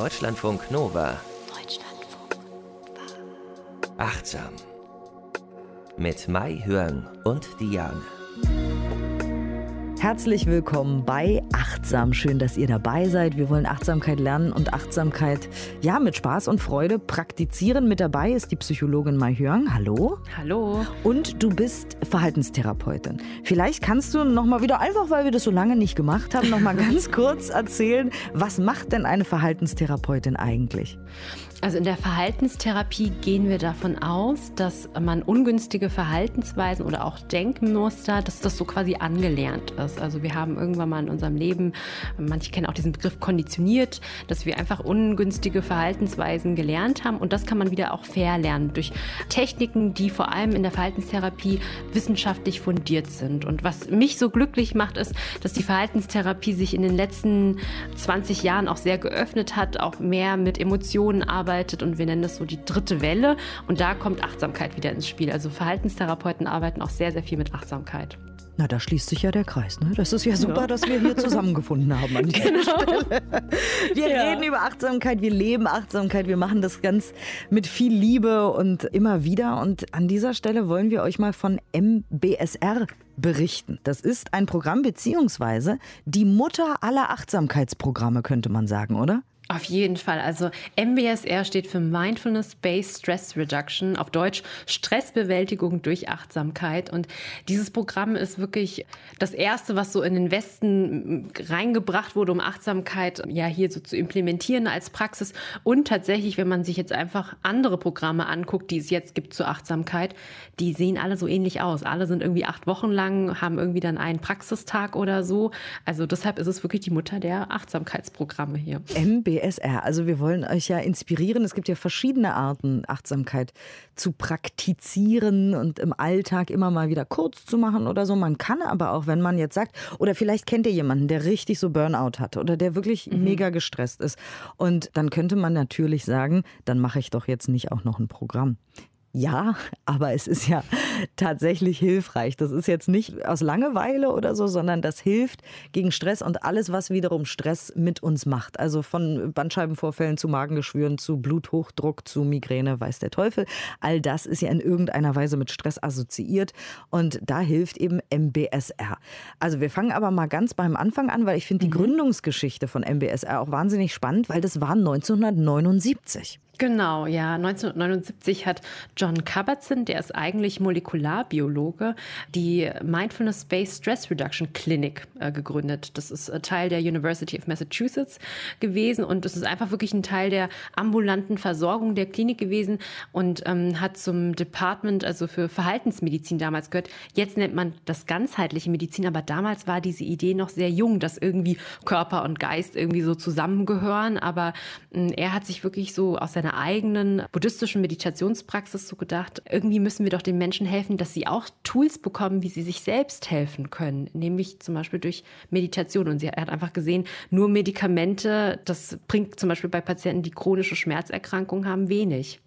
Deutschlandfunk Nova. Deutschlandfunk Nova. Achtsam. Mit Mai Hörn und Diane. Herzlich willkommen bei Achtsam. Schön, dass ihr dabei seid. Wir wollen Achtsamkeit lernen und Achtsamkeit ja mit Spaß und Freude praktizieren. Mit dabei ist die Psychologin Mai Hyang. Hallo. Hallo. Und du bist Verhaltenstherapeutin. Vielleicht kannst du noch mal wieder einfach, weil wir das so lange nicht gemacht haben, noch mal ganz kurz erzählen, was macht denn eine Verhaltenstherapeutin eigentlich? Also in der Verhaltenstherapie gehen wir davon aus, dass man ungünstige Verhaltensweisen oder auch Denkmuster, dass das so quasi angelernt ist. Also wir haben irgendwann mal in unserem Leben, manche kennen auch diesen Begriff konditioniert, dass wir einfach ungünstige Verhaltensweisen gelernt haben und das kann man wieder auch verlernen durch Techniken, die vor allem in der Verhaltenstherapie wissenschaftlich fundiert sind. Und was mich so glücklich macht, ist, dass die Verhaltenstherapie sich in den letzten 20 Jahren auch sehr geöffnet hat, auch mehr mit Emotionen arbeitet arbeitet und wir nennen das so die dritte Welle. Und da kommt Achtsamkeit wieder ins Spiel. Also Verhaltenstherapeuten arbeiten auch sehr, sehr viel mit Achtsamkeit. Na, da schließt sich ja der Kreis. Ne? Das ist ja super, ja. dass wir hier zusammengefunden haben an dieser genau. Stelle. Wir ja. reden über Achtsamkeit, wir leben Achtsamkeit, wir machen das ganz mit viel Liebe und immer wieder. Und an dieser Stelle wollen wir euch mal von MBSR berichten. Das ist ein Programm beziehungsweise die Mutter aller Achtsamkeitsprogramme, könnte man sagen, oder? Auf jeden Fall. Also MBSR steht für Mindfulness-Based Stress Reduction, auf Deutsch Stressbewältigung durch Achtsamkeit. Und dieses Programm ist wirklich das erste, was so in den Westen reingebracht wurde, um Achtsamkeit ja hier so zu implementieren als Praxis. Und tatsächlich, wenn man sich jetzt einfach andere Programme anguckt, die es jetzt gibt zur Achtsamkeit, die sehen alle so ähnlich aus. Alle sind irgendwie acht Wochen lang, haben irgendwie dann einen Praxistag oder so. Also deshalb ist es wirklich die Mutter der Achtsamkeitsprogramme hier. MBSR BSR. Also wir wollen euch ja inspirieren. Es gibt ja verschiedene Arten, Achtsamkeit zu praktizieren und im Alltag immer mal wieder kurz zu machen oder so. Man kann aber auch, wenn man jetzt sagt, oder vielleicht kennt ihr jemanden, der richtig so Burnout hat oder der wirklich mhm. mega gestresst ist. Und dann könnte man natürlich sagen, dann mache ich doch jetzt nicht auch noch ein Programm. Ja, aber es ist ja tatsächlich hilfreich. Das ist jetzt nicht aus Langeweile oder so, sondern das hilft gegen Stress und alles, was wiederum Stress mit uns macht. Also von Bandscheibenvorfällen zu Magengeschwüren zu Bluthochdruck zu Migräne, weiß der Teufel. All das ist ja in irgendeiner Weise mit Stress assoziiert und da hilft eben MBSR. Also wir fangen aber mal ganz beim Anfang an, weil ich finde die mhm. Gründungsgeschichte von MBSR auch wahnsinnig spannend, weil das war 1979. Genau, ja. 1979 hat John Kabat-Zinn, der ist eigentlich Molekularbiologe, die Mindfulness-Based Stress Reduction Clinic äh, gegründet. Das ist äh, Teil der University of Massachusetts gewesen und es ist einfach wirklich ein Teil der ambulanten Versorgung der Klinik gewesen und ähm, hat zum Department, also für Verhaltensmedizin damals gehört. Jetzt nennt man das ganzheitliche Medizin, aber damals war diese Idee noch sehr jung, dass irgendwie Körper und Geist irgendwie so zusammengehören. Aber äh, er hat sich wirklich so aus seiner meiner eigenen buddhistischen Meditationspraxis so gedacht, irgendwie müssen wir doch den Menschen helfen, dass sie auch Tools bekommen, wie sie sich selbst helfen können, nämlich zum Beispiel durch Meditation. Und sie hat einfach gesehen, nur Medikamente, das bringt zum Beispiel bei Patienten, die chronische Schmerzerkrankungen haben, wenig.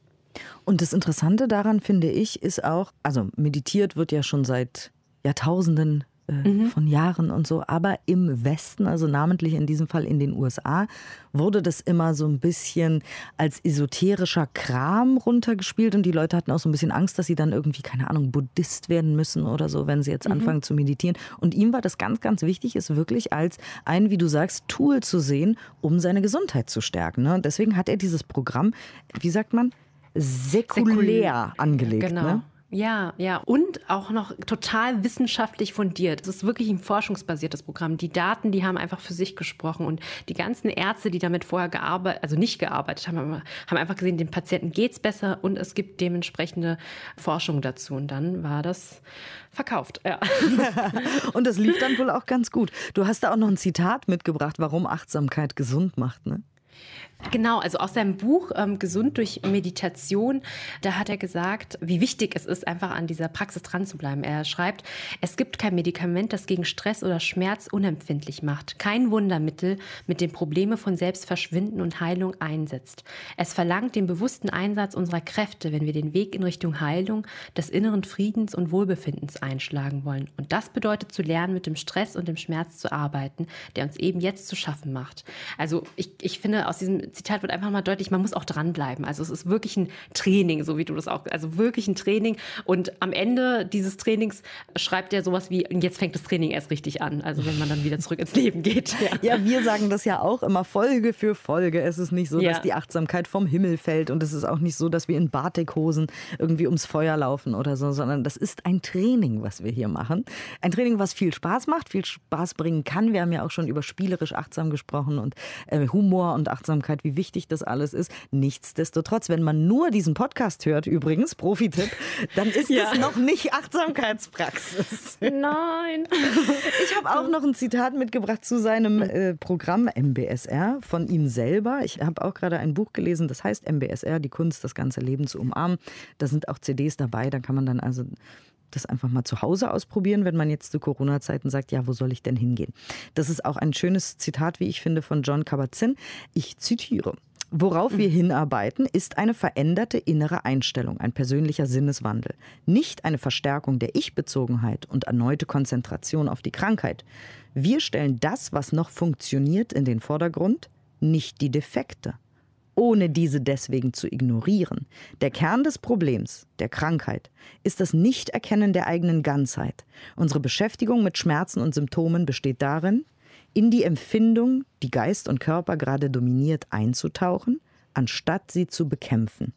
Und das Interessante daran finde ich ist auch, also meditiert wird ja schon seit Jahrtausenden äh, mhm. von Jahren und so. Aber im Westen, also namentlich in diesem Fall in den USA, wurde das immer so ein bisschen als esoterischer Kram runtergespielt und die Leute hatten auch so ein bisschen Angst, dass sie dann irgendwie, keine Ahnung, Buddhist werden müssen oder so, wenn sie jetzt mhm. anfangen zu meditieren. Und ihm war das ganz, ganz wichtig, es wirklich als ein, wie du sagst, Tool zu sehen, um seine Gesundheit zu stärken. Ne? Und deswegen hat er dieses Programm, wie sagt man, säkulär Säkul angelegt. Genau. Ne? Ja, ja. Und auch noch total wissenschaftlich fundiert. Es ist wirklich ein forschungsbasiertes Programm. Die Daten, die haben einfach für sich gesprochen. Und die ganzen Ärzte, die damit vorher gearbeitet, also nicht gearbeitet haben, haben einfach gesehen, dem Patienten geht's besser und es gibt dementsprechende Forschung dazu. Und dann war das verkauft. Ja. und das lief dann wohl auch ganz gut. Du hast da auch noch ein Zitat mitgebracht, warum Achtsamkeit gesund macht, ne? Genau, also aus seinem Buch ähm, Gesund durch Meditation, da hat er gesagt, wie wichtig es ist, einfach an dieser Praxis dran zu bleiben. Er schreibt, es gibt kein Medikament, das gegen Stress oder Schmerz unempfindlich macht. Kein Wundermittel, mit dem Probleme von selbst verschwinden und Heilung einsetzt. Es verlangt den bewussten Einsatz unserer Kräfte, wenn wir den Weg in Richtung Heilung, des inneren Friedens und Wohlbefindens einschlagen wollen. Und das bedeutet zu lernen, mit dem Stress und dem Schmerz zu arbeiten, der uns eben jetzt zu schaffen macht. Also ich, ich finde, aus diesem Zitat wird einfach mal deutlich, man muss auch dranbleiben. Also es ist wirklich ein Training, so wie du das auch, also wirklich ein Training. Und am Ende dieses Trainings schreibt er sowas wie, jetzt fängt das Training erst richtig an. Also wenn man dann wieder zurück ins Leben geht. Ja. ja, wir sagen das ja auch immer Folge für Folge. Es ist nicht so, ja. dass die Achtsamkeit vom Himmel fällt und es ist auch nicht so, dass wir in Batikhosen irgendwie ums Feuer laufen oder so, sondern das ist ein Training, was wir hier machen. Ein Training, was viel Spaß macht, viel Spaß bringen kann. Wir haben ja auch schon über spielerisch achtsam gesprochen und äh, Humor und Achtsamkeit, wie wichtig das alles ist. Nichtsdestotrotz, wenn man nur diesen Podcast hört, übrigens, Profi-Tipp, dann ist ja. das noch nicht Achtsamkeitspraxis. Nein. Ich habe auch noch ein Zitat mitgebracht zu seinem äh, Programm MBSR von ihm selber. Ich habe auch gerade ein Buch gelesen, das heißt MBSR, die Kunst, das ganze Leben zu umarmen. Da sind auch CDs dabei, da kann man dann also das einfach mal zu Hause ausprobieren, wenn man jetzt zu Corona-Zeiten sagt, ja, wo soll ich denn hingehen? Das ist auch ein schönes Zitat, wie ich finde, von John Kabat-Zinn. Ich zitiere. Worauf wir hinarbeiten, ist eine veränderte innere Einstellung, ein persönlicher Sinneswandel. Nicht eine Verstärkung der Ich-Bezogenheit und erneute Konzentration auf die Krankheit. Wir stellen das, was noch funktioniert, in den Vordergrund, nicht die Defekte ohne diese deswegen zu ignorieren. Der Kern des Problems, der Krankheit, ist das Nichterkennen der eigenen Ganzheit. Unsere Beschäftigung mit Schmerzen und Symptomen besteht darin, in die Empfindung, die Geist und Körper gerade dominiert, einzutauchen, anstatt sie zu bekämpfen.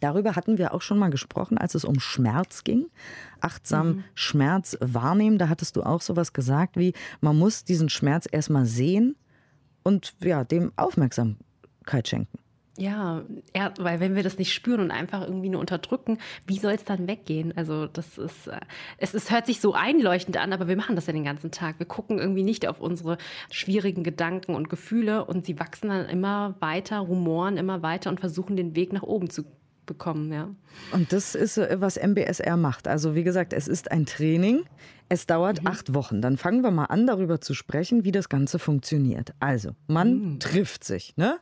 Darüber hatten wir auch schon mal gesprochen, als es um Schmerz ging. Achtsam mhm. Schmerz wahrnehmen. Da hattest du auch sowas gesagt wie, man muss diesen Schmerz erstmal sehen und ja, dem aufmerksam Aufmerksamkeit schenken. Ja, ja, weil wenn wir das nicht spüren und einfach irgendwie nur unterdrücken, wie soll es dann weggehen? Also das ist, äh, es ist, hört sich so einleuchtend an, aber wir machen das ja den ganzen Tag. Wir gucken irgendwie nicht auf unsere schwierigen Gedanken und Gefühle und sie wachsen dann immer weiter, rumoren immer weiter und versuchen den Weg nach oben zu bekommen, ja. Und das ist, äh, was MBSR macht. Also wie gesagt, es ist ein Training. Es dauert mhm. acht Wochen. Dann fangen wir mal an, darüber zu sprechen, wie das Ganze funktioniert. Also, man mhm. trifft sich, ne?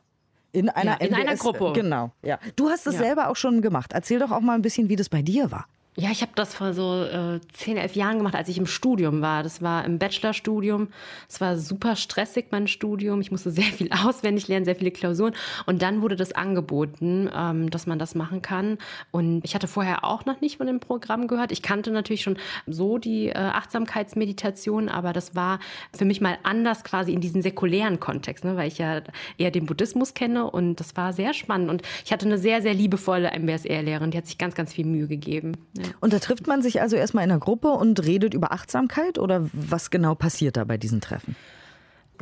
In einer, ja, in einer Gruppe. Genau, ja. Du hast es ja. selber auch schon gemacht. Erzähl doch auch mal ein bisschen, wie das bei dir war. Ja, ich habe das vor so äh, 10, 11 Jahren gemacht, als ich im Studium war. Das war im Bachelorstudium. Es war super stressig, mein Studium. Ich musste sehr viel auswendig lernen, sehr viele Klausuren. Und dann wurde das angeboten, ähm, dass man das machen kann. Und ich hatte vorher auch noch nicht von dem Programm gehört. Ich kannte natürlich schon so die äh, Achtsamkeitsmeditation, aber das war für mich mal anders quasi in diesem säkulären Kontext, ne, weil ich ja eher den Buddhismus kenne. Und das war sehr spannend. Und ich hatte eine sehr, sehr liebevolle MBSR-Lehrerin, die hat sich ganz, ganz viel Mühe gegeben. Und da trifft man sich also erstmal in einer Gruppe und redet über Achtsamkeit oder was genau passiert da bei diesen Treffen?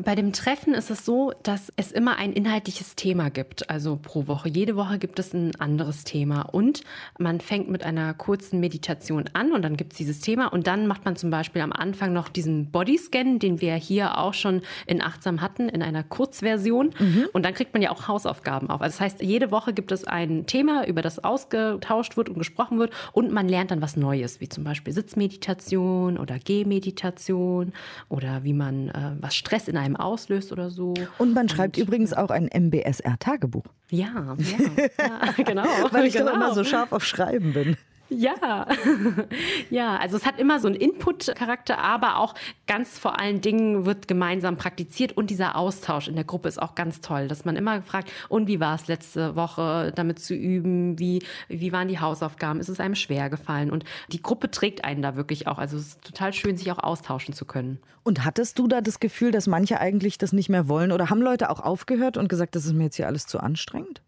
Bei dem Treffen ist es so, dass es immer ein inhaltliches Thema gibt, also pro Woche. Jede Woche gibt es ein anderes Thema und man fängt mit einer kurzen Meditation an und dann gibt es dieses Thema und dann macht man zum Beispiel am Anfang noch diesen Bodyscan, den wir hier auch schon in Achtsam hatten, in einer Kurzversion mhm. und dann kriegt man ja auch Hausaufgaben auf. Also das heißt, jede Woche gibt es ein Thema, über das ausgetauscht wird und gesprochen wird und man lernt dann was Neues, wie zum Beispiel Sitzmeditation oder Gehmeditation oder wie man äh, was Stress in einem auslöst oder so. Und man schreibt und, übrigens auch ein MBSR-Tagebuch. Ja, ja, ja, genau. Weil ich genau. doch immer so scharf auf Schreiben bin. Ja, ja, also es hat immer so einen Input-Charakter, aber auch ganz vor allen Dingen wird gemeinsam praktiziert und dieser Austausch in der Gruppe ist auch ganz toll, dass man immer fragt, und wie war es letzte Woche damit zu üben, wie, wie waren die Hausaufgaben, ist es einem schwer gefallen? Und die Gruppe trägt einen da wirklich auch, also es ist total schön, sich auch austauschen zu können. Und hattest du da das Gefühl, dass manche eigentlich das nicht mehr wollen? Oder haben Leute auch aufgehört und gesagt, das ist mir jetzt hier alles zu anstrengend?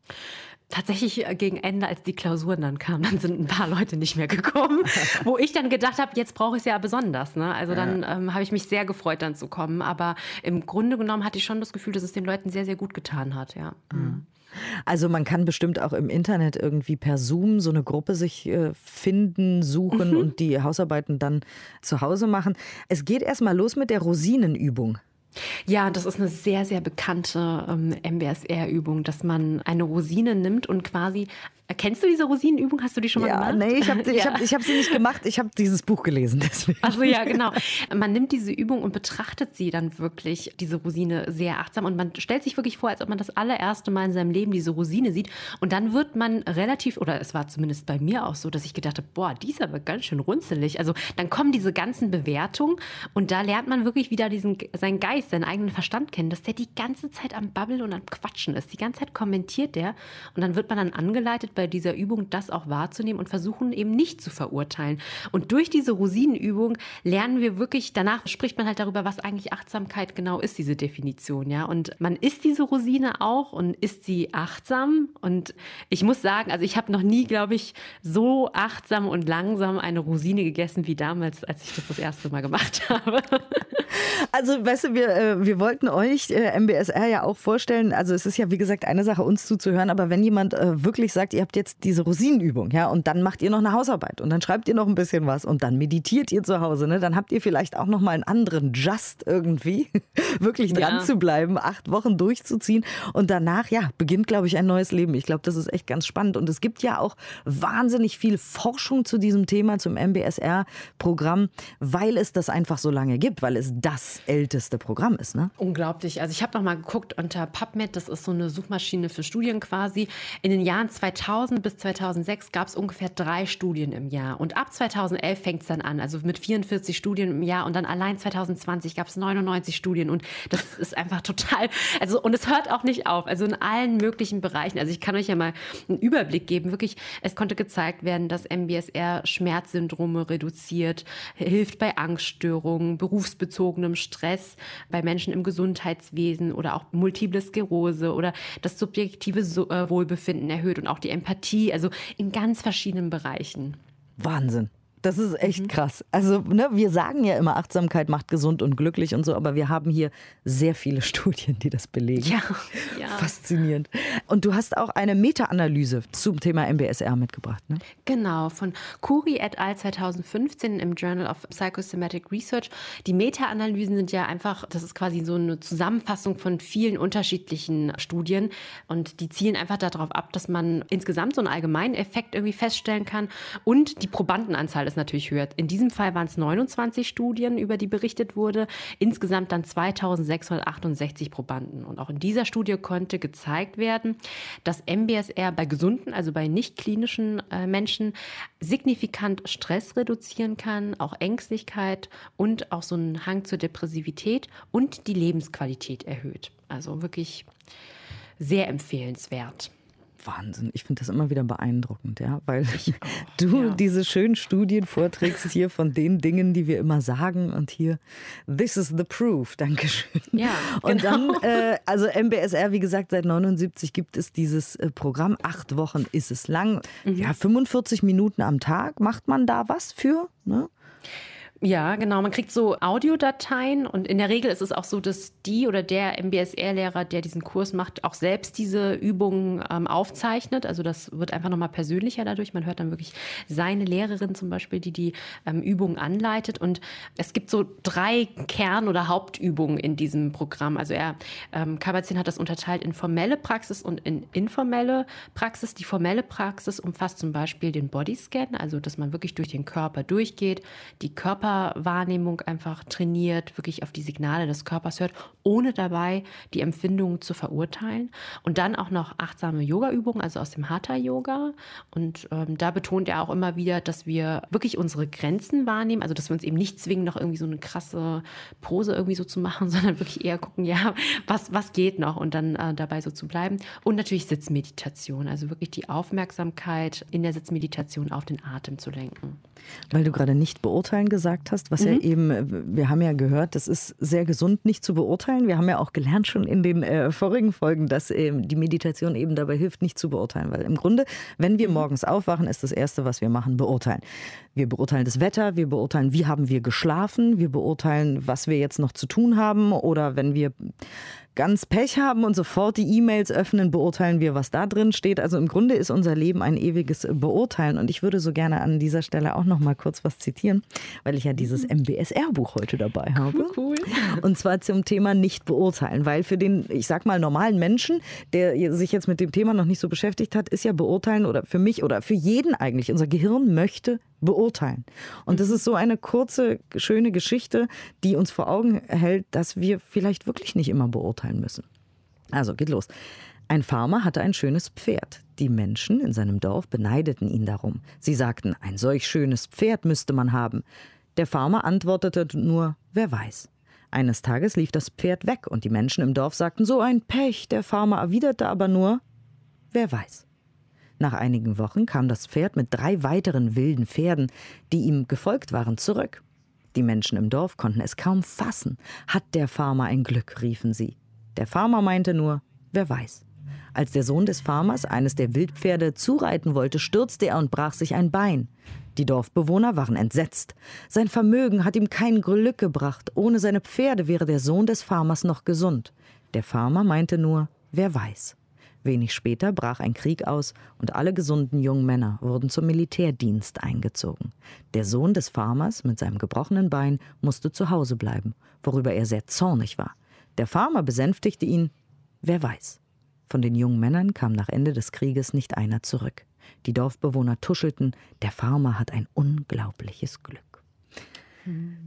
Tatsächlich äh, gegen Ende, als die Klausuren dann kamen, dann sind ein paar Leute nicht mehr gekommen, wo ich dann gedacht habe, jetzt brauche ich es ja besonders. Ne? Also dann ja. ähm, habe ich mich sehr gefreut, dann zu kommen. Aber im Grunde genommen hatte ich schon das Gefühl, dass es den Leuten sehr, sehr gut getan hat. Ja. Mhm. Also man kann bestimmt auch im Internet irgendwie per Zoom so eine Gruppe sich äh, finden, suchen mhm. und die Hausarbeiten dann zu Hause machen. Es geht erstmal los mit der Rosinenübung. Ja, das ist eine sehr, sehr bekannte ähm, MBSR-Übung, dass man eine Rosine nimmt und quasi Kennst du diese Rosinenübung? Hast du die schon mal ja, gemacht? Nee, ich habe ja. hab, hab sie nicht gemacht. Ich habe dieses Buch gelesen. Deswegen. Also ja, genau. Man nimmt diese Übung und betrachtet sie dann wirklich, diese Rosine, sehr achtsam. Und man stellt sich wirklich vor, als ob man das allererste Mal in seinem Leben diese Rosine sieht. Und dann wird man relativ, oder es war zumindest bei mir auch so, dass ich gedacht habe, boah, dieser wird ganz schön runzelig. Also dann kommen diese ganzen Bewertungen und da lernt man wirklich wieder diesen, seinen Geist weiß, seinen eigenen Verstand kennt, dass der die ganze Zeit am Babbeln und am Quatschen ist. Die ganze Zeit kommentiert der und dann wird man dann angeleitet, bei dieser Übung das auch wahrzunehmen und versuchen eben nicht zu verurteilen. Und durch diese Rosinenübung lernen wir wirklich, danach spricht man halt darüber, was eigentlich Achtsamkeit genau ist, diese Definition, ja. Und man isst diese Rosine auch und isst sie achtsam. Und ich muss sagen, also ich habe noch nie, glaube ich, so achtsam und langsam eine Rosine gegessen wie damals, als ich das das erste Mal gemacht habe. Also, weißt du, wir, äh, wir wollten euch äh, MBSR ja auch vorstellen. Also, es ist ja, wie gesagt, eine Sache, uns zuzuhören. Aber wenn jemand äh, wirklich sagt, ihr habt jetzt diese Rosinenübung, ja, und dann macht ihr noch eine Hausarbeit und dann schreibt ihr noch ein bisschen was und dann meditiert ihr zu Hause, ne, dann habt ihr vielleicht auch noch mal einen anderen Just irgendwie, wirklich dran ja. zu bleiben, acht Wochen durchzuziehen. Und danach, ja, beginnt, glaube ich, ein neues Leben. Ich glaube, das ist echt ganz spannend. Und es gibt ja auch wahnsinnig viel Forschung zu diesem Thema, zum MBSR-Programm, weil es das einfach so lange gibt, weil es das älteste Programm ist. Ne? Unglaublich. Also ich habe noch mal geguckt unter PubMed, das ist so eine Suchmaschine für Studien quasi. In den Jahren 2000 bis 2006 gab es ungefähr drei Studien im Jahr. Und ab 2011 fängt es dann an, also mit 44 Studien im Jahr. Und dann allein 2020 gab es 99 Studien. Und das ist einfach total, also und es hört auch nicht auf. Also in allen möglichen Bereichen. Also ich kann euch ja mal einen Überblick geben. Wirklich, es konnte gezeigt werden, dass MBSR Schmerzsyndrome reduziert, hilft bei Angststörungen, berufsbezogenem Stress, bei Menschen im Gesundheitswesen oder auch multiple Sklerose oder das subjektive äh, Wohlbefinden erhöht und auch die Empathie, also in ganz verschiedenen Bereichen. Wahnsinn. Das ist echt mhm. krass. Also, ne, wir sagen ja immer, Achtsamkeit macht gesund und glücklich und so, aber wir haben hier sehr viele Studien, die das belegen. Ja, ja. Faszinierend. Und du hast auch eine Meta-Analyse zum Thema MBSR mitgebracht, ne? Genau, von Kuri et al. 2015 im Journal of Psychosomatic Research. Die Meta-Analysen sind ja einfach, das ist quasi so eine Zusammenfassung von vielen unterschiedlichen Studien und die zielen einfach darauf ab, dass man insgesamt so einen allgemeinen Effekt irgendwie feststellen kann und die Probandenanzahl ist natürlich höher. In diesem Fall waren es 29 Studien, über die berichtet wurde. Insgesamt dann 2668 Probanden. Und auch in dieser Studie konnte gezeigt werden, dass MBSR bei gesunden, also bei nicht klinischen äh, Menschen signifikant Stress reduzieren kann, auch Ängstlichkeit und auch so einen Hang zur Depressivität und die Lebensqualität erhöht. Also wirklich sehr empfehlenswert. Wahnsinn. Ich finde das immer wieder beeindruckend, ja, weil du ja. diese schönen Studien vorträgst hier von den Dingen, die wir immer sagen und hier, this is the proof. Dankeschön. Ja, und genau. dann, äh, also MBSR, wie gesagt, seit 79 gibt es dieses äh, Programm. Acht Wochen ist es lang. Mhm. Ja, 45 Minuten am Tag. Macht man da was für? Ne? Ja, genau. Man kriegt so Audiodateien und in der Regel ist es auch so, dass die oder der MBSR-Lehrer, der diesen Kurs macht, auch selbst diese Übungen ähm, aufzeichnet. Also das wird einfach nochmal persönlicher dadurch. Man hört dann wirklich seine Lehrerin zum Beispiel, die die ähm, Übungen anleitet. Und es gibt so drei Kern- oder Hauptübungen in diesem Programm. Also er, ähm, Kabat-Zinn hat das unterteilt in formelle Praxis und in informelle Praxis. Die formelle Praxis umfasst zum Beispiel den Bodyscan, also dass man wirklich durch den Körper durchgeht, die Körper Körperwahrnehmung einfach trainiert, wirklich auf die Signale des Körpers hört, ohne dabei die Empfindungen zu verurteilen. Und dann auch noch achtsame Yoga-Übungen, also aus dem Hatha-Yoga. Und ähm, da betont er auch immer wieder, dass wir wirklich unsere Grenzen wahrnehmen, also dass wir uns eben nicht zwingen, noch irgendwie so eine krasse Pose irgendwie so zu machen, sondern wirklich eher gucken, ja, was, was geht noch und dann äh, dabei so zu bleiben. Und natürlich Sitzmeditation, also wirklich die Aufmerksamkeit in der Sitzmeditation auf den Atem zu lenken. Weil du gerade nicht beurteilen gesagt hast, was mhm. ja eben, wir haben ja gehört, das ist sehr gesund, nicht zu beurteilen. Wir haben ja auch gelernt schon in den äh, vorigen Folgen, dass äh, die Meditation eben dabei hilft, nicht zu beurteilen. Weil im Grunde, wenn wir mhm. morgens aufwachen, ist das Erste, was wir machen, beurteilen. Wir beurteilen das Wetter, wir beurteilen, wie haben wir geschlafen, wir beurteilen, was wir jetzt noch zu tun haben oder wenn wir ganz Pech haben und sofort die E-Mails öffnen, beurteilen wir, was da drin steht. Also im Grunde ist unser Leben ein ewiges Beurteilen. Und ich würde so gerne an dieser Stelle auch noch mal kurz was zitieren, weil ich ja dieses MBSR-Buch heute dabei habe. Cool. Und zwar zum Thema nicht beurteilen, weil für den, ich sag mal, normalen Menschen, der sich jetzt mit dem Thema noch nicht so beschäftigt hat, ist ja beurteilen oder für mich oder für jeden eigentlich. Unser Gehirn möchte beurteilen. Und das ist so eine kurze, schöne Geschichte, die uns vor Augen hält, dass wir vielleicht wirklich nicht immer beurteilen müssen. Also geht los. Ein Farmer hatte ein schönes Pferd. Die Menschen in seinem Dorf beneideten ihn darum. Sie sagten, ein solch schönes Pferd müsste man haben. Der Farmer antwortete nur, wer weiß. Eines Tages lief das Pferd weg und die Menschen im Dorf sagten, so ein Pech. Der Farmer erwiderte aber nur, wer weiß. Nach einigen Wochen kam das Pferd mit drei weiteren wilden Pferden, die ihm gefolgt waren, zurück. Die Menschen im Dorf konnten es kaum fassen. Hat der Farmer ein Glück, riefen sie. Der Farmer meinte nur, wer weiß. Als der Sohn des Farmers eines der Wildpferde zureiten wollte, stürzte er und brach sich ein Bein. Die Dorfbewohner waren entsetzt. Sein Vermögen hat ihm kein Glück gebracht. Ohne seine Pferde wäre der Sohn des Farmers noch gesund. Der Farmer meinte nur, wer weiß. Wenig später brach ein Krieg aus und alle gesunden jungen Männer wurden zum Militärdienst eingezogen. Der Sohn des Farmers mit seinem gebrochenen Bein musste zu Hause bleiben, worüber er sehr zornig war. Der Farmer besänftigte ihn, wer weiß. Von den jungen Männern kam nach Ende des Krieges nicht einer zurück. Die Dorfbewohner tuschelten, der Farmer hat ein unglaubliches Glück.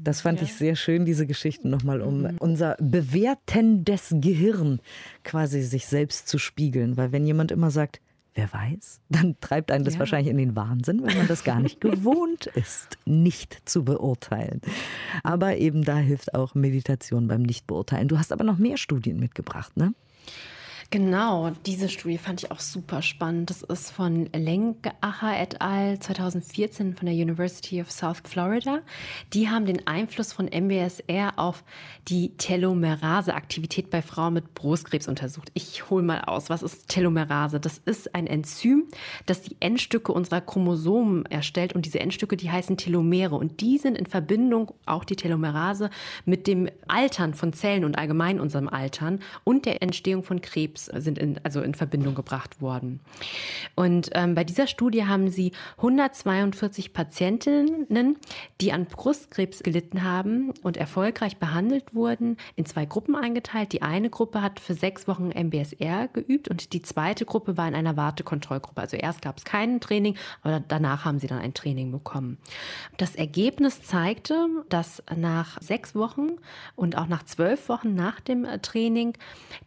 Das fand ja. ich sehr schön, diese Geschichten nochmal, um mhm. unser bewertendes Gehirn quasi sich selbst zu spiegeln. Weil wenn jemand immer sagt, wer weiß, dann treibt einen das ja. wahrscheinlich in den Wahnsinn, weil man das gar nicht gewohnt ist, nicht zu beurteilen. Aber eben da hilft auch Meditation beim Nichtbeurteilen. Du hast aber noch mehr Studien mitgebracht, ne? Genau, diese Studie fand ich auch super spannend. Das ist von Lenkacher et al. 2014 von der University of South Florida. Die haben den Einfluss von MBSR auf die Telomerase-Aktivität bei Frauen mit Brustkrebs untersucht. Ich hole mal aus, was ist Telomerase? Das ist ein Enzym, das die Endstücke unserer Chromosomen erstellt und diese Endstücke, die heißen Telomere und die sind in Verbindung, auch die Telomerase, mit dem Altern von Zellen und allgemein unserem Altern und der Entstehung von Krebs. Krebs sind in, also in Verbindung gebracht worden. Und ähm, bei dieser Studie haben sie 142 Patientinnen, die an Brustkrebs gelitten haben und erfolgreich behandelt wurden, in zwei Gruppen eingeteilt. Die eine Gruppe hat für sechs Wochen MBSR geübt und die zweite Gruppe war in einer Wartekontrollgruppe. Also erst gab es kein Training, aber danach haben sie dann ein Training bekommen. Das Ergebnis zeigte, dass nach sechs Wochen und auch nach zwölf Wochen nach dem äh, Training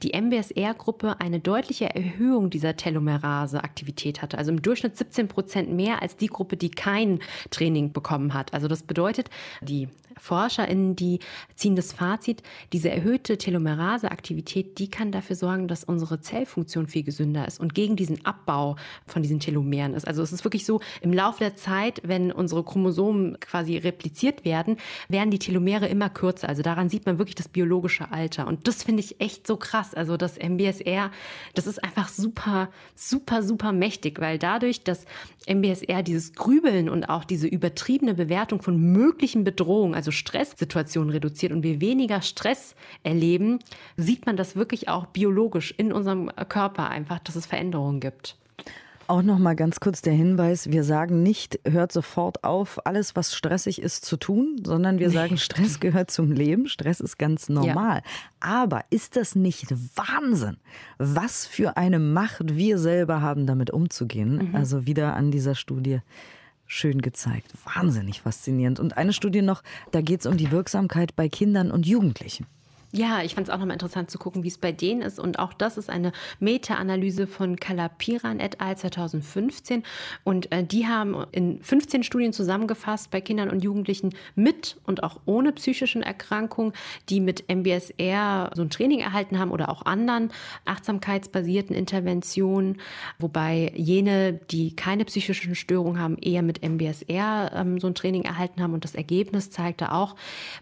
die MBSR-Gruppe Gruppe eine deutliche Erhöhung dieser Telomerase-Aktivität hatte. Also im Durchschnitt 17 Prozent mehr als die Gruppe, die kein Training bekommen hat. Also das bedeutet, die ForscherInnen, die ziehen das Fazit, diese erhöhte Telomerase-Aktivität, die kann dafür sorgen, dass unsere Zellfunktion viel gesünder ist und gegen diesen Abbau von diesen Telomeren ist. Also es ist wirklich so, im Laufe der Zeit, wenn unsere Chromosomen quasi repliziert werden, werden die Telomere immer kürzer. Also daran sieht man wirklich das biologische Alter. Und das finde ich echt so krass. Also das MBSR, das ist einfach super, super, super mächtig, weil dadurch, dass MBSR dieses Grübeln und auch diese übertriebene Bewertung von möglichen Bedrohungen, also Stresssituationen reduziert und wir weniger Stress erleben, sieht man das wirklich auch biologisch in unserem Körper einfach, dass es Veränderungen gibt. Auch noch mal ganz kurz der Hinweis: Wir sagen nicht, hört sofort auf, alles, was stressig ist, zu tun, sondern wir sagen, Stress gehört zum Leben. Stress ist ganz normal. Ja. Aber ist das nicht Wahnsinn, was für eine Macht wir selber haben, damit umzugehen? Mhm. Also wieder an dieser Studie schön gezeigt. Wahnsinnig faszinierend. Und eine Studie noch, da geht es um die Wirksamkeit bei Kindern und Jugendlichen. Ja, ich fand es auch nochmal interessant zu gucken, wie es bei denen ist. Und auch das ist eine Meta-Analyse von Kalapiran et al. 2015. Und äh, die haben in 15 Studien zusammengefasst bei Kindern und Jugendlichen mit und auch ohne psychischen Erkrankungen, die mit MBSR so ein Training erhalten haben oder auch anderen achtsamkeitsbasierten Interventionen. Wobei jene, die keine psychischen Störungen haben, eher mit MBSR ähm, so ein Training erhalten haben. Und das Ergebnis zeigte auch,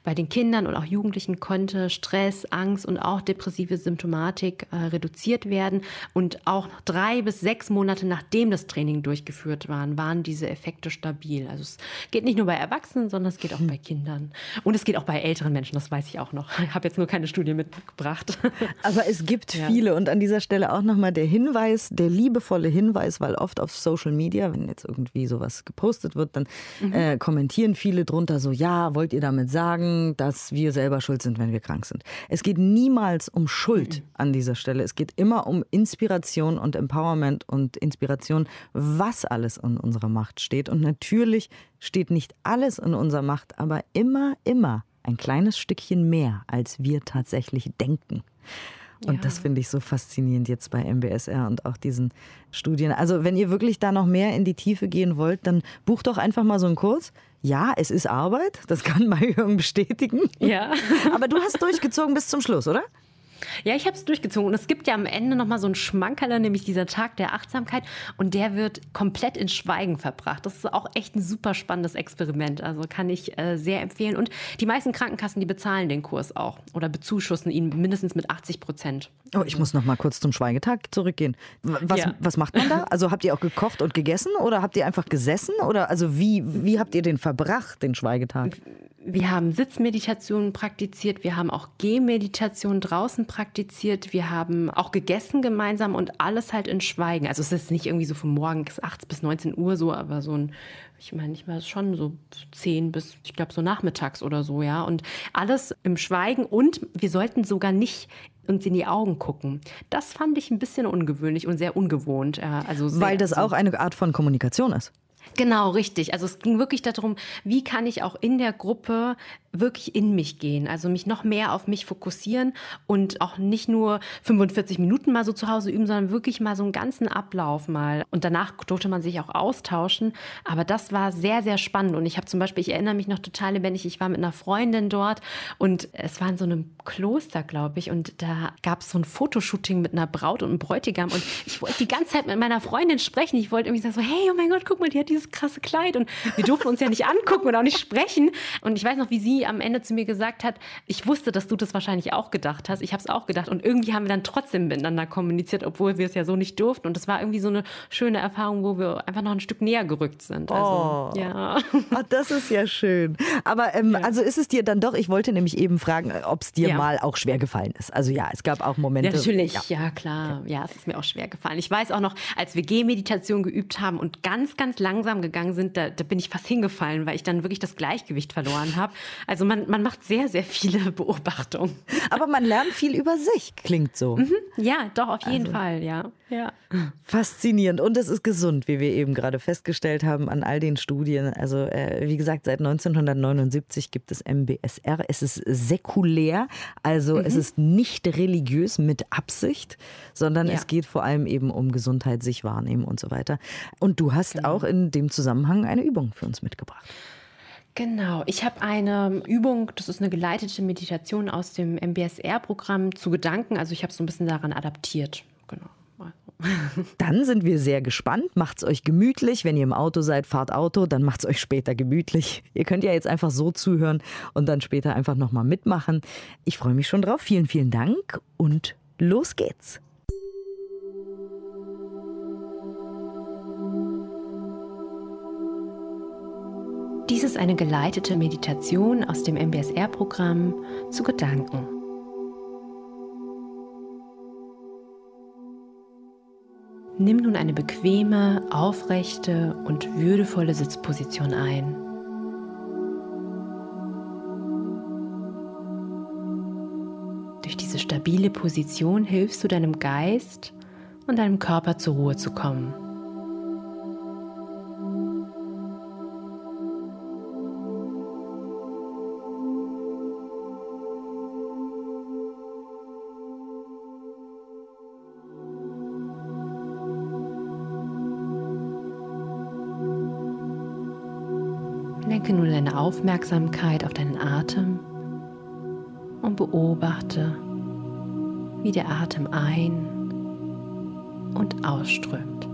bei den Kindern und auch Jugendlichen konnte Stress Stress, Angst und auch depressive Symptomatik äh, reduziert werden. Und auch drei bis sechs Monate nachdem das Training durchgeführt war, waren diese Effekte stabil. Also es geht nicht nur bei Erwachsenen, sondern es geht auch hm. bei Kindern. Und es geht auch bei älteren Menschen, das weiß ich auch noch. Ich habe jetzt nur keine Studie mitgebracht. Aber es gibt ja. viele und an dieser Stelle auch nochmal der Hinweis, der liebevolle Hinweis, weil oft auf Social Media, wenn jetzt irgendwie sowas gepostet wird, dann mhm. äh, kommentieren viele drunter so, ja, wollt ihr damit sagen, dass wir selber schuld sind, wenn wir krank sind? Es geht niemals um Schuld mhm. an dieser Stelle. Es geht immer um Inspiration und Empowerment und Inspiration, was alles in unserer Macht steht. Und natürlich steht nicht alles in unserer Macht, aber immer, immer ein kleines Stückchen mehr, als wir tatsächlich denken. Und ja. das finde ich so faszinierend jetzt bei MBSR und auch diesen Studien. Also wenn ihr wirklich da noch mehr in die Tiefe gehen wollt, dann bucht doch einfach mal so einen Kurs. Ja, es ist Arbeit, das kann Mai Jürgen bestätigen. Ja. Aber du hast durchgezogen bis zum Schluss, oder? Ja, ich habe es durchgezogen. Und es gibt ja am Ende nochmal so einen Schmankerler, nämlich dieser Tag der Achtsamkeit. Und der wird komplett in Schweigen verbracht. Das ist auch echt ein super spannendes Experiment. Also kann ich äh, sehr empfehlen. Und die meisten Krankenkassen, die bezahlen den Kurs auch oder bezuschussen ihn mindestens mit 80 Prozent. Oh, ich muss noch mal kurz zum Schweigetag zurückgehen. Was, ja. was macht man da? Also habt ihr auch gekocht und gegessen oder habt ihr einfach gesessen? Oder also wie, wie habt ihr den verbracht, den Schweigetag? Wir haben Sitzmeditationen praktiziert, wir haben auch Gehmeditation draußen praktiziert, wir haben auch gegessen gemeinsam und alles halt in Schweigen. Also es ist nicht irgendwie so von morgens 8 bis 19 Uhr so, aber so ein, ich meine, ich war schon so 10 bis, ich glaube, so nachmittags oder so, ja. Und alles im Schweigen und wir sollten sogar nicht uns in die Augen gucken. Das fand ich ein bisschen ungewöhnlich und sehr ungewohnt. Also Weil das auch eine Art von Kommunikation ist. Genau, richtig. Also es ging wirklich darum, wie kann ich auch in der Gruppe wirklich in mich gehen, also mich noch mehr auf mich fokussieren und auch nicht nur 45 Minuten mal so zu Hause üben, sondern wirklich mal so einen ganzen Ablauf mal. Und danach durfte man sich auch austauschen. Aber das war sehr, sehr spannend. Und ich habe zum Beispiel, ich erinnere mich noch total lebendig, ich war mit einer Freundin dort und es war in so einem Kloster, glaube ich, und da gab es so ein Fotoshooting mit einer Braut und einem Bräutigam und ich wollte die ganze Zeit mit meiner Freundin sprechen. Ich wollte irgendwie sagen so, hey, oh mein Gott, guck mal, die hat dieses krasse Kleid und wir durften uns ja nicht angucken und auch nicht sprechen. Und ich weiß noch, wie sie am Ende zu mir gesagt hat, ich wusste, dass du das wahrscheinlich auch gedacht hast. Ich habe es auch gedacht. Und irgendwie haben wir dann trotzdem miteinander kommuniziert, obwohl wir es ja so nicht durften. Und das war irgendwie so eine schöne Erfahrung, wo wir einfach noch ein Stück näher gerückt sind. Also, oh. ja. Oh, das ist ja schön. Aber ähm, ja. also ist es dir dann doch, ich wollte nämlich eben fragen, ob es dir ja. mal auch schwer gefallen ist. Also ja, es gab auch Momente. Ja, natürlich, ja. ja, klar. Ja, es ist mir auch schwer gefallen. Ich weiß auch noch, als wir Gehmeditation geübt haben und ganz, ganz langsam gegangen sind, da, da bin ich fast hingefallen, weil ich dann wirklich das Gleichgewicht verloren habe. Also man, man macht sehr, sehr viele Beobachtungen. Aber man lernt viel über sich, klingt so. Mhm, ja, doch, auf jeden also. Fall, ja. Ja. Faszinierend. Und es ist gesund, wie wir eben gerade festgestellt haben an all den Studien. Also, äh, wie gesagt, seit 1979 gibt es MBSR. Es ist säkulär, also mhm. es ist nicht religiös mit Absicht, sondern ja. es geht vor allem eben um Gesundheit, sich wahrnehmen und so weiter. Und du hast genau. auch in dem Zusammenhang eine Übung für uns mitgebracht. Genau, ich habe eine Übung, das ist eine geleitete Meditation aus dem MBSR-Programm zu Gedanken. Also ich habe es so ein bisschen daran adaptiert. Genau. Dann sind wir sehr gespannt. Macht's euch gemütlich. Wenn ihr im Auto seid, fahrt Auto, dann macht's euch später gemütlich. Ihr könnt ja jetzt einfach so zuhören und dann später einfach nochmal mitmachen. Ich freue mich schon drauf. Vielen, vielen Dank und los geht's. Dies ist eine geleitete Meditation aus dem MBSR-Programm zu Gedanken. Nimm nun eine bequeme, aufrechte und würdevolle Sitzposition ein. Durch diese stabile Position hilfst du deinem Geist und deinem Körper zur Ruhe zu kommen. Lenke nun deine Aufmerksamkeit auf deinen Atem und beobachte, wie der Atem ein- und ausströmt.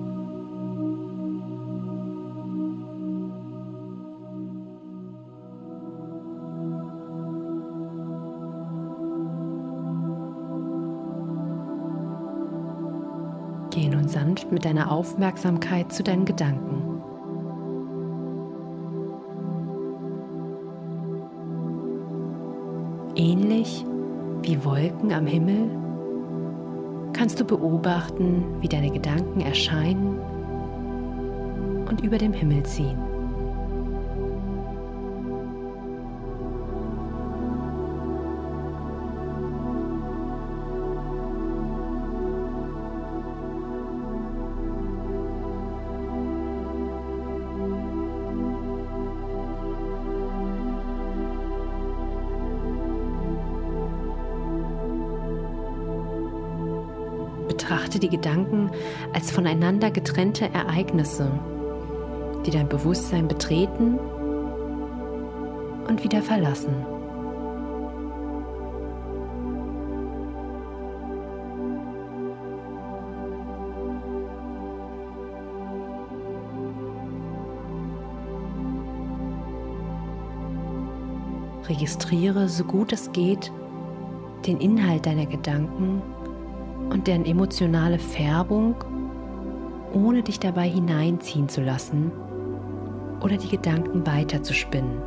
Gehe nun sanft mit deiner Aufmerksamkeit zu deinen Gedanken. Wolken am Himmel kannst du beobachten, wie deine Gedanken erscheinen und über dem Himmel ziehen. Betrachte die Gedanken als voneinander getrennte Ereignisse, die dein Bewusstsein betreten und wieder verlassen. Registriere so gut es geht den Inhalt deiner Gedanken und deren emotionale Färbung, ohne dich dabei hineinziehen zu lassen oder die Gedanken weiterzuspinnen.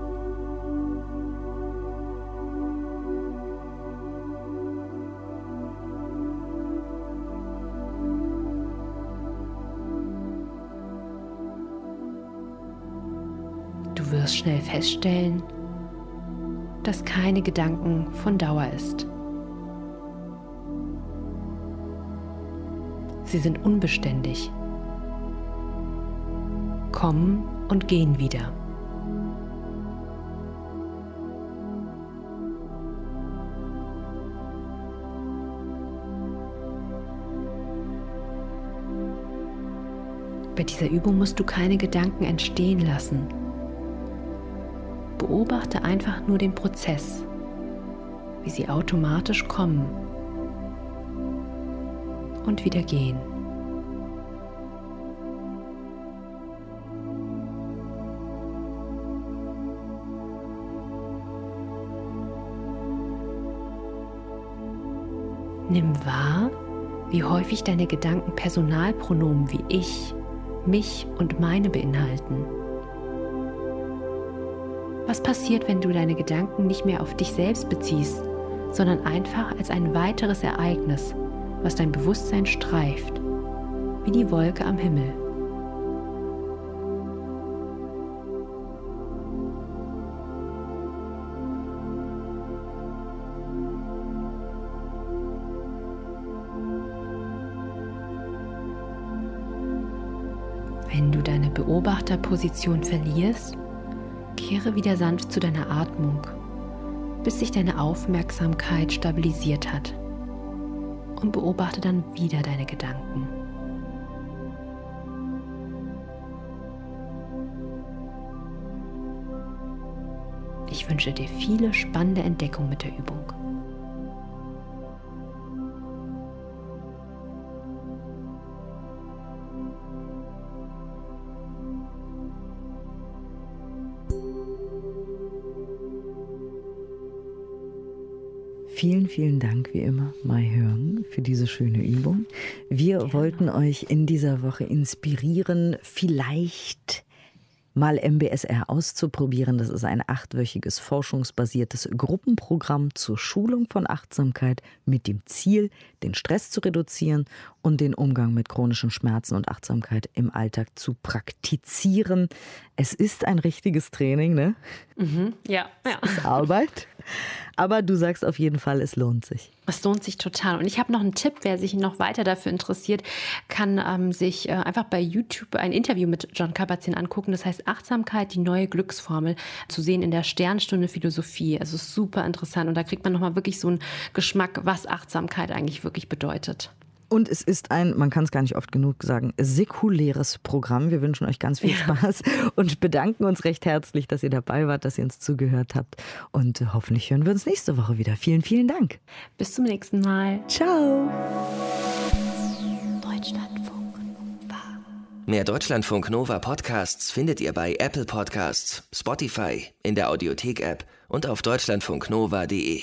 Du wirst schnell feststellen, dass keine Gedanken von Dauer ist. Sie sind unbeständig, kommen und gehen wieder. Bei dieser Übung musst du keine Gedanken entstehen lassen. Beobachte einfach nur den Prozess, wie sie automatisch kommen und wieder gehen. Nimm wahr, wie häufig deine Gedanken Personalpronomen wie ich, mich und meine beinhalten. Was passiert, wenn du deine Gedanken nicht mehr auf dich selbst beziehst, sondern einfach als ein weiteres Ereignis, was dein Bewusstsein streift, wie die Wolke am Himmel? Wenn du deine Beobachterposition verlierst, kehre wieder sanft zu deiner Atmung, bis sich deine Aufmerksamkeit stabilisiert hat und beobachte dann wieder deine Gedanken. Ich wünsche dir viele spannende Entdeckungen mit der Übung. Vielen, vielen Dank wie immer, Mai Hörn, für diese schöne Übung. Wir Gerne. wollten euch in dieser Woche inspirieren, vielleicht mal MBSR auszuprobieren. Das ist ein achtwöchiges forschungsbasiertes Gruppenprogramm zur Schulung von Achtsamkeit mit dem Ziel, den Stress zu reduzieren und den Umgang mit chronischen Schmerzen und Achtsamkeit im Alltag zu praktizieren. Es ist ein richtiges Training, ne? Mhm, ja, ja. Es ist Arbeit. Aber du sagst auf jeden Fall, es lohnt sich. Es lohnt sich total. Und ich habe noch einen Tipp, wer sich noch weiter dafür interessiert, kann ähm, sich äh, einfach bei YouTube ein Interview mit John Kabat-Zinn angucken. Das heißt Achtsamkeit, die neue Glücksformel, zu sehen in der Sternstunde Philosophie. Also super interessant. Und da kriegt man nochmal wirklich so einen Geschmack, was Achtsamkeit eigentlich wirklich bedeutet. Und es ist ein, man kann es gar nicht oft genug sagen, säkuläres Programm. Wir wünschen euch ganz viel Spaß ja. und bedanken uns recht herzlich, dass ihr dabei wart, dass ihr uns zugehört habt. Und hoffentlich hören wir uns nächste Woche wieder. Vielen, vielen Dank. Bis zum nächsten Mal. Ciao. Deutschlandfunk Nova. Mehr Deutschlandfunk Nova Podcasts findet ihr bei Apple Podcasts, Spotify, in der Audiothek-App und auf deutschlandfunknova.de.